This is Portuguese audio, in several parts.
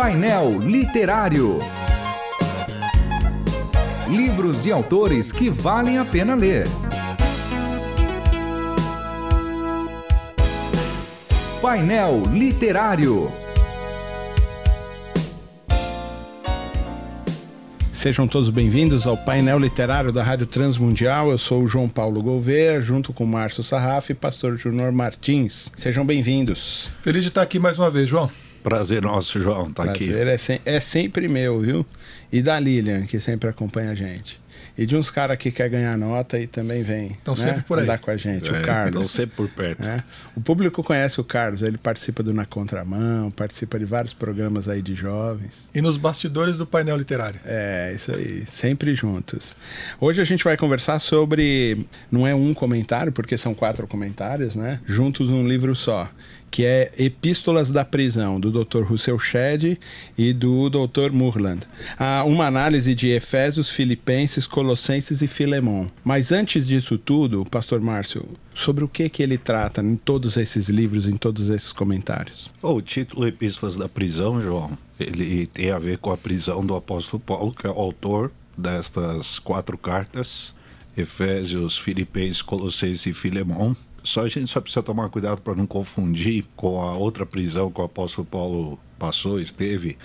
Painel Literário. Livros e autores que valem a pena ler. Painel Literário. Sejam todos bem-vindos ao painel literário da Rádio Transmundial. Eu sou o João Paulo Gouveia, junto com Márcio Sarraf e pastor Junior Martins. Sejam bem-vindos. Feliz de estar aqui mais uma vez, João. Prazer nosso, João, tá aqui. Prazer é, se é sempre meu, viu? E da Lilian, que sempre acompanha a gente e de uns caras que quer ganhar nota e também vem Estão né, sempre por aí. andar com a gente, é, o Carlos. Estão sempre por perto. É. O público conhece o Carlos, ele participa do Na Contramão, participa de vários programas aí de jovens. E nos bastidores do painel literário. É, isso aí, sempre juntos. Hoje a gente vai conversar sobre, não é um comentário, porque são quatro comentários, né? Juntos num livro só que é Epístolas da Prisão, do Dr. Russell Shedd e do Dr. Murland. Há uma análise de Efésios, Filipenses, Colossenses e Filemon. Mas antes disso tudo, Pastor Márcio, sobre o que que ele trata em todos esses livros, em todos esses comentários? Oh, o título Epístolas da Prisão, João, ele tem a ver com a prisão do apóstolo Paulo, que é o autor destas quatro cartas, Efésios, Filipenses, Colossenses e Filemon. Só a gente só precisa tomar cuidado para não confundir com a outra prisão que o apóstolo Paulo passou, esteve,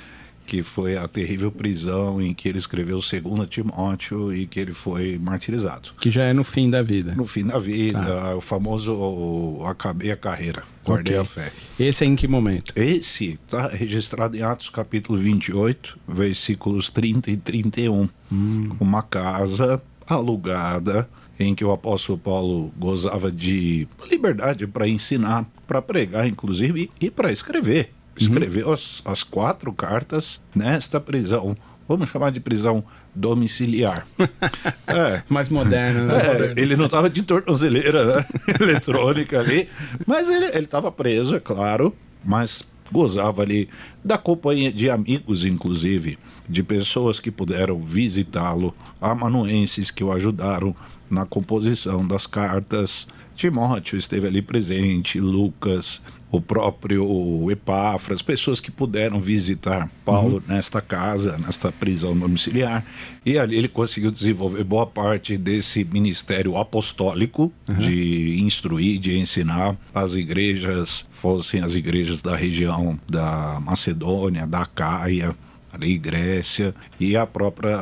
que foi a terrível prisão em que ele escreveu o segundo Timóteo e que ele foi martirizado. Que já é no fim da vida. No fim da vida, tá. o famoso o, acabei a carreira, guardei okay. a fé. Esse é em que momento? Esse está registrado em Atos capítulo 28, versículos 30 e 31. Hum. Uma casa alugada em que o apóstolo Paulo gozava de liberdade para ensinar, para pregar, inclusive, e para escrever. Escreveu uhum. as, as quatro cartas nesta prisão. Vamos chamar de prisão domiciliar. é. Mais moderna, né? É, ele não estava de tornozeleira né? eletrônica ali, mas ele estava preso, é claro, mas gozava ali da companhia de amigos, inclusive, de pessoas que puderam visitá-lo, amanuenses que o ajudaram na composição das cartas. Timóteo esteve ali presente, Lucas, o próprio Epáfras, pessoas que puderam visitar Paulo uhum. nesta casa, nesta prisão domiciliar. E ali ele conseguiu desenvolver boa parte desse ministério apostólico uhum. de instruir, de ensinar as igrejas, fossem as igrejas da região da Macedônia, da Caia, ali Grécia e a própria,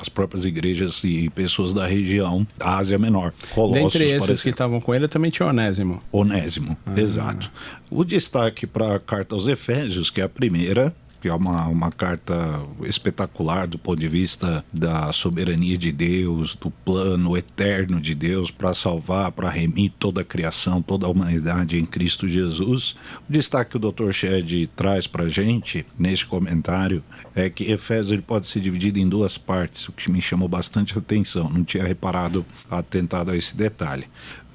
as próprias igrejas e pessoas da região da Ásia Menor. Colossos, Dentre esses que estavam com ele também tinha Onésimo. Onésimo, ah. exato. O destaque para a carta aos Efésios, que é a primeira, que é uma, uma carta espetacular do ponto de vista da soberania de Deus, do plano eterno de Deus para salvar, para remir toda a criação, toda a humanidade em Cristo Jesus. O destaque que o Dr. Shed traz para a gente neste comentário é que Efésios ele pode ser dividido em duas partes, o que me chamou bastante atenção, não tinha reparado atentado a esse detalhe.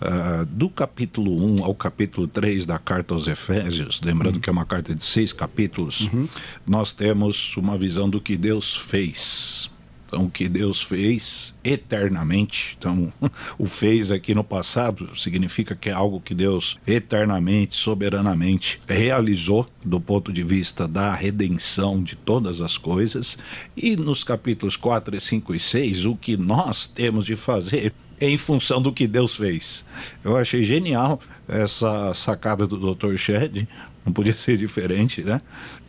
Uh, do capítulo 1 ao capítulo 3 da carta aos Efésios, lembrando uhum. que é uma carta de seis capítulos, uhum. nós temos uma visão do que Deus fez. Então, o que Deus fez eternamente. Então, o fez aqui no passado significa que é algo que Deus eternamente, soberanamente realizou do ponto de vista da redenção de todas as coisas. E nos capítulos 4, 5 e 6, o que nós temos de fazer em função do que Deus fez. Eu achei genial essa sacada do Dr. Shed, não podia ser diferente, né?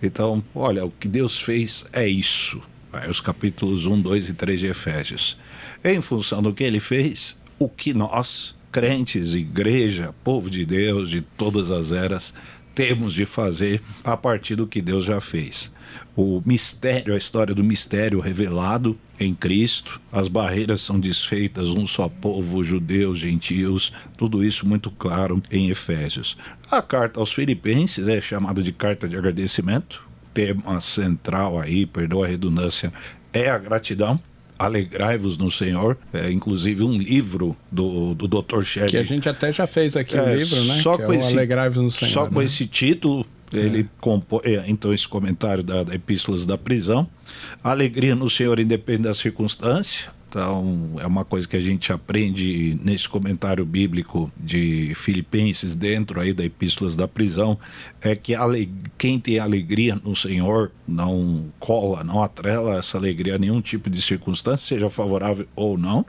Então, olha, o que Deus fez é isso. Vai, os capítulos 1, 2 e 3 de Efésios. Em função do que ele fez, o que nós, crentes, igreja, povo de Deus de todas as eras, temos de fazer a partir do que Deus já fez. O mistério, a história do mistério revelado em Cristo, as barreiras são desfeitas, um só povo, judeus, gentios, tudo isso muito claro em Efésios. A carta aos Filipenses é chamada de carta de agradecimento, tema central aí, perdoa a redundância, é a gratidão Alegrai-vos no Senhor, é, inclusive um livro do, do Dr. Shelley. Que a gente até já fez aqui o é, um livro, né? Só que com é esse, Alegrai-vos no Senhor. Só né? com esse título, ele é. compõe, é, então, esse comentário da, da Epístolas da Prisão. Alegria no Senhor, independente da circunstância. Então, é uma coisa que a gente aprende nesse comentário bíblico de Filipenses, dentro aí da Epístolas da Prisão, é que quem tem alegria no Senhor não cola, não atrela essa alegria a nenhum tipo de circunstância, seja favorável ou não.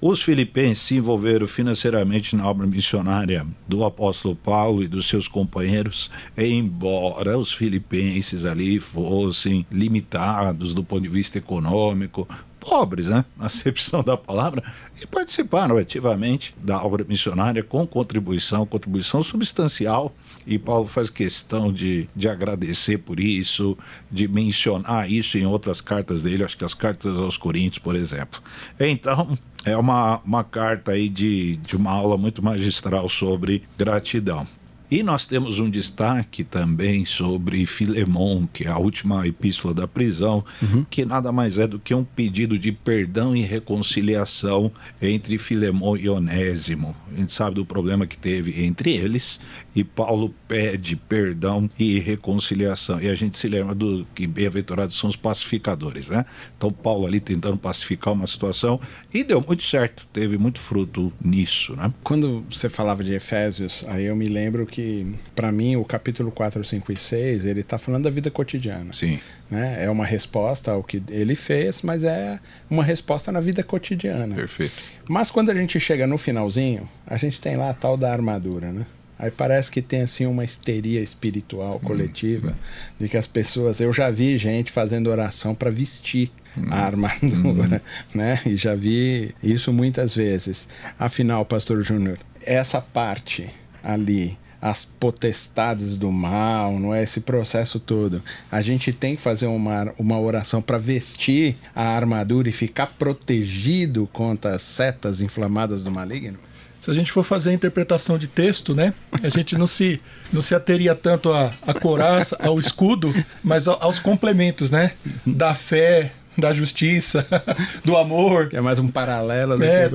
Os filipenses se envolveram financeiramente na obra missionária do apóstolo Paulo e dos seus companheiros, embora os filipenses ali fossem limitados do ponto de vista econômico, pobres, né, na acepção da palavra, e participaram ativamente da obra missionária com contribuição, contribuição substancial. E Paulo faz questão de, de agradecer por isso, de mencionar isso em outras cartas dele, acho que as cartas aos Coríntios, por exemplo. Então, é uma, uma carta aí de, de uma aula muito magistral sobre gratidão. E nós temos um destaque também sobre Filemon, que é a última epístola da prisão, uhum. que nada mais é do que um pedido de perdão e reconciliação entre Filemon e Onésimo. A gente sabe do problema que teve entre eles, e Paulo pede perdão e reconciliação. E a gente se lembra do que bem-aventurados são os pacificadores, né? Então Paulo ali tentando pacificar uma situação e deu muito certo, teve muito fruto nisso, né? Quando você falava de Efésios, aí eu me lembro que para mim, o capítulo 4, 5 e 6, ele está falando da vida cotidiana. Sim. Né? É uma resposta ao que ele fez, mas é uma resposta na vida cotidiana. Perfeito. Mas quando a gente chega no finalzinho, a gente tem lá a tal da armadura, né? Aí parece que tem assim uma histeria espiritual hum, coletiva hum. de que as pessoas, eu já vi gente fazendo oração para vestir hum. a armadura, hum. né? E já vi isso muitas vezes. Afinal, pastor Júnior, essa parte ali as potestades do mal, não é esse processo todo. A gente tem que fazer uma, uma oração para vestir a armadura e ficar protegido contra as setas inflamadas do maligno? Se a gente for fazer a interpretação de texto, né, a gente não se, não se ateria tanto à, à coraça, ao escudo, mas aos complementos, né, da fé, da justiça, do amor. Que é mais um paralelo. Né,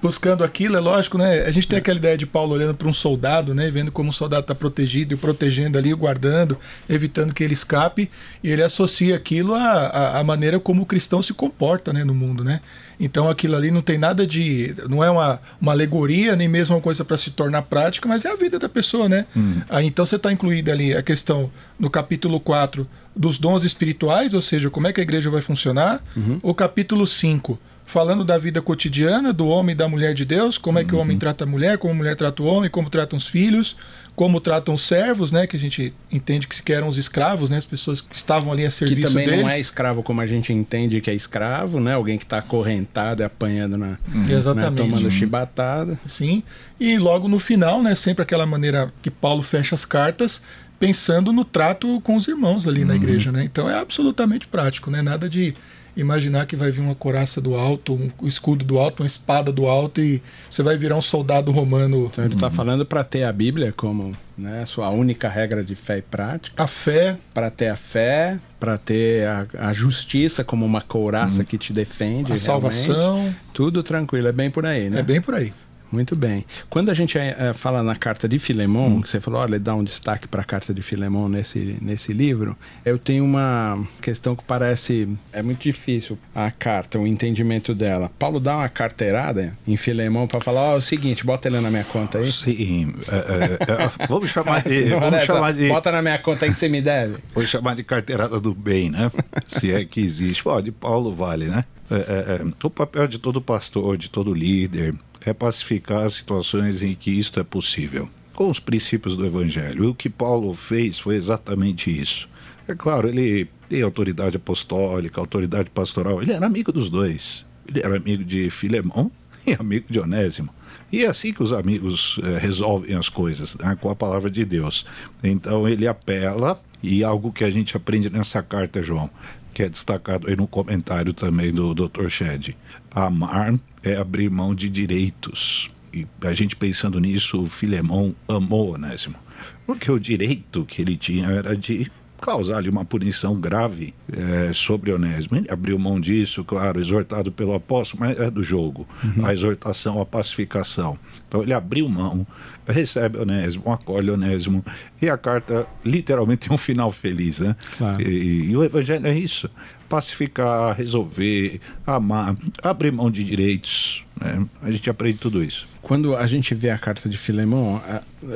buscando aquilo, é lógico, né? A gente tem é. aquela ideia de Paulo olhando para um soldado, né? Vendo como o soldado está protegido e protegendo ali, guardando, evitando que ele escape. E ele associa aquilo à, à maneira como o cristão se comporta né, no mundo, né? Então aquilo ali não tem nada de. não é uma, uma alegoria, nem mesmo uma coisa para se tornar prática, mas é a vida da pessoa, né? Hum. Aí, então você está incluído ali a questão no capítulo 4 dos dons espirituais, ou seja, como é que a igreja vai funcionar. Uhum. O capítulo 5 falando da vida cotidiana do homem e da mulher de Deus, como é que uhum. o homem trata a mulher, como a mulher trata o homem, como tratam os filhos, como tratam os servos, né? Que a gente entende que eram os escravos, né? As pessoas que estavam ali a serviço deles. Que também deles. não é escravo como a gente entende que é escravo, né? Alguém que está acorrentado e apanhando na... Uhum. Exatamente. Né? Tomando chibatada. Sim. E logo no final, né? Sempre aquela maneira que Paulo fecha as cartas, pensando no trato com os irmãos ali uhum. na igreja, né? Então é absolutamente prático, né? Nada de imaginar que vai vir uma coraça do alto, um escudo do alto, uma espada do alto e você vai virar um soldado romano. Então ele está uhum. falando para ter a Bíblia como né, sua única regra de fé e prática. A fé. Para ter a fé, para ter a, a, justiça como uma couraça uhum. que te defende. A salvação. Tudo tranquilo, é bem por aí, né? É bem por aí. Muito bem. Quando a gente é, fala na carta de Filemon, hum. que você falou, olha, dá um destaque para a carta de Filemon nesse, nesse livro, eu tenho uma questão que parece é muito difícil a carta, o entendimento dela. Paulo dá uma carteirada em Filemon para falar, ó, oh, é o seguinte, bota ele na minha conta aí. Sim, é, vamos chamar de, vamos chamar de... Bota na minha conta aí que você me deve. Vou chamar de carteirada do bem, né? Se é que existe. Pô, de Paulo vale, né? O papel de todo pastor, de todo líder, é pacificar as situações em que isto é possível, com os princípios do Evangelho. E o que Paulo fez foi exatamente isso. É claro, ele tem autoridade apostólica, autoridade pastoral, ele era amigo dos dois. Ele era amigo de Filemão e amigo de Onésimo. E é assim que os amigos é, resolvem as coisas, né, com a palavra de Deus. Então ele apela, e algo que a gente aprende nessa carta, João, que é destacado aí no comentário também do Dr. Shed. Amar é abrir mão de direitos. E a gente pensando nisso, o Filemão amou Onésimo. Porque o direito que ele tinha era de causar-lhe uma punição grave é, sobre Onésimo. Ele abriu mão disso, claro, exortado pelo apóstolo, mas é do jogo. Uhum. A exortação, a pacificação. Então ele abriu mão, recebe Onésimo, acolhe Onésimo, e a carta literalmente tem um final feliz, né? Claro. E, e, o evangelho é isso. Pacificar, resolver, amar, abrir mão de direitos. Né? A gente aprende tudo isso. Quando a gente vê a carta de Filemão,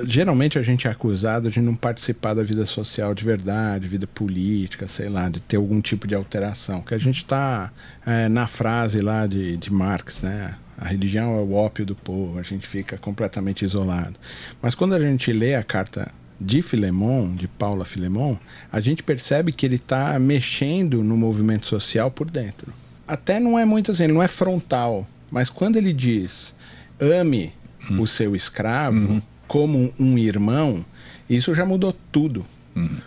geralmente a gente é acusado de não participar da vida social de verdade, vida política, sei lá, de ter algum tipo de alteração. Que a gente está é, na frase lá de, de Marx, né? A religião é o ópio do povo, a gente fica completamente isolado. Mas quando a gente lê a carta de Filemon, de Paula Filemon, a gente percebe que ele está mexendo no movimento social por dentro. Até não é muito assim, ele não é frontal, mas quando ele diz ame uhum. o seu escravo uhum. como um irmão, isso já mudou tudo.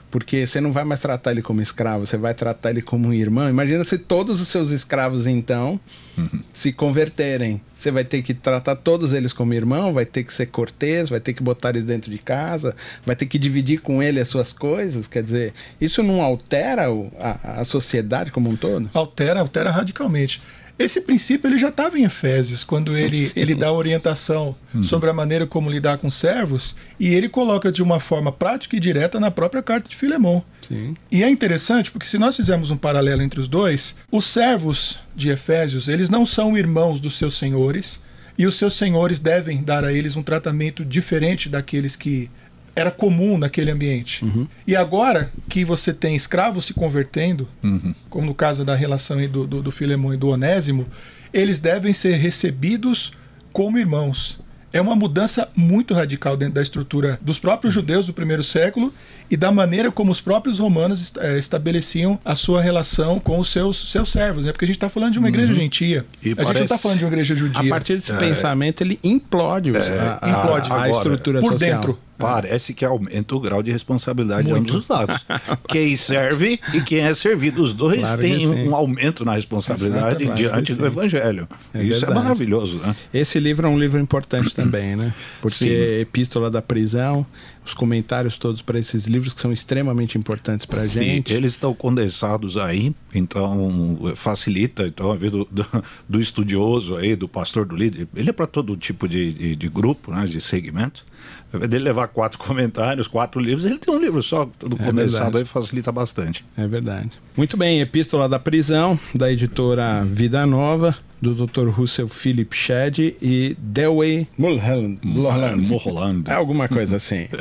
Porque você não vai mais tratar ele como escravo, você vai tratar ele como um irmão. Imagina se todos os seus escravos, então, uhum. se converterem. Você vai ter que tratar todos eles como irmão, vai ter que ser cortês, vai ter que botar eles dentro de casa, vai ter que dividir com ele as suas coisas. Quer dizer, isso não altera a, a sociedade como um todo? Altera, altera radicalmente. Esse princípio ele já estava em Efésios, quando ele, ele dá orientação uhum. sobre a maneira como lidar com servos, e ele coloca de uma forma prática e direta na própria carta de Filemão. Sim. E é interessante porque se nós fizermos um paralelo entre os dois, os servos de Efésios, eles não são irmãos dos seus senhores, e os seus senhores devem dar a eles um tratamento diferente daqueles que era comum naquele ambiente. Uhum. E agora que você tem escravos se convertendo, uhum. como no caso da relação do, do, do Filemão e do Onésimo, eles devem ser recebidos como irmãos. É uma mudança muito radical dentro da estrutura dos próprios judeus do primeiro século e da maneira como os próprios romanos é, estabeleciam a sua relação com os seus, seus servos, né? Porque a gente está falando de uma uhum. igreja gentia. E a parece... gente não está falando de uma igreja judia. A partir desse é. pensamento, ele implode, é. a, implode a, a, estrutura por social. dentro. Parece que aumenta o grau de responsabilidade Muito. de ambos os lados. quem serve e quem é servido. Os dois claro têm um aumento na responsabilidade Exato, diante do Evangelho. É Isso é verdade. é maravilhoso. Né? Esse livro é um livro importante também, né? Porque Sim. Epístola da Prisão, os comentários todos para esses livros que são extremamente importantes para a gente. Eles estão condensados aí, então facilita então, a vida do, do, do estudioso aí, do pastor, do líder. Ele é para todo tipo de, de, de grupo, né, de segmento dele levar quatro comentários, quatro livros, ele tem um livro só, tudo é condensado aí facilita bastante. É verdade. Muito bem, Epístola da Prisão, da editora Vida Nova, do Dr. Russell Philip Shedd e Dewey Mulholland. Mulholland. É alguma coisa assim.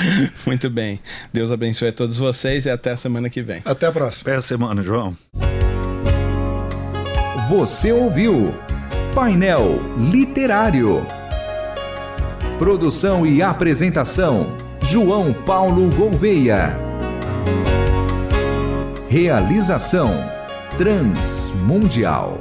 Muito bem. Deus abençoe a todos vocês e até a semana que vem. Até a próxima. Até a semana, João. Você ouviu Painel Literário. Produção e apresentação: João Paulo Gouveia. Realização: Transmundial.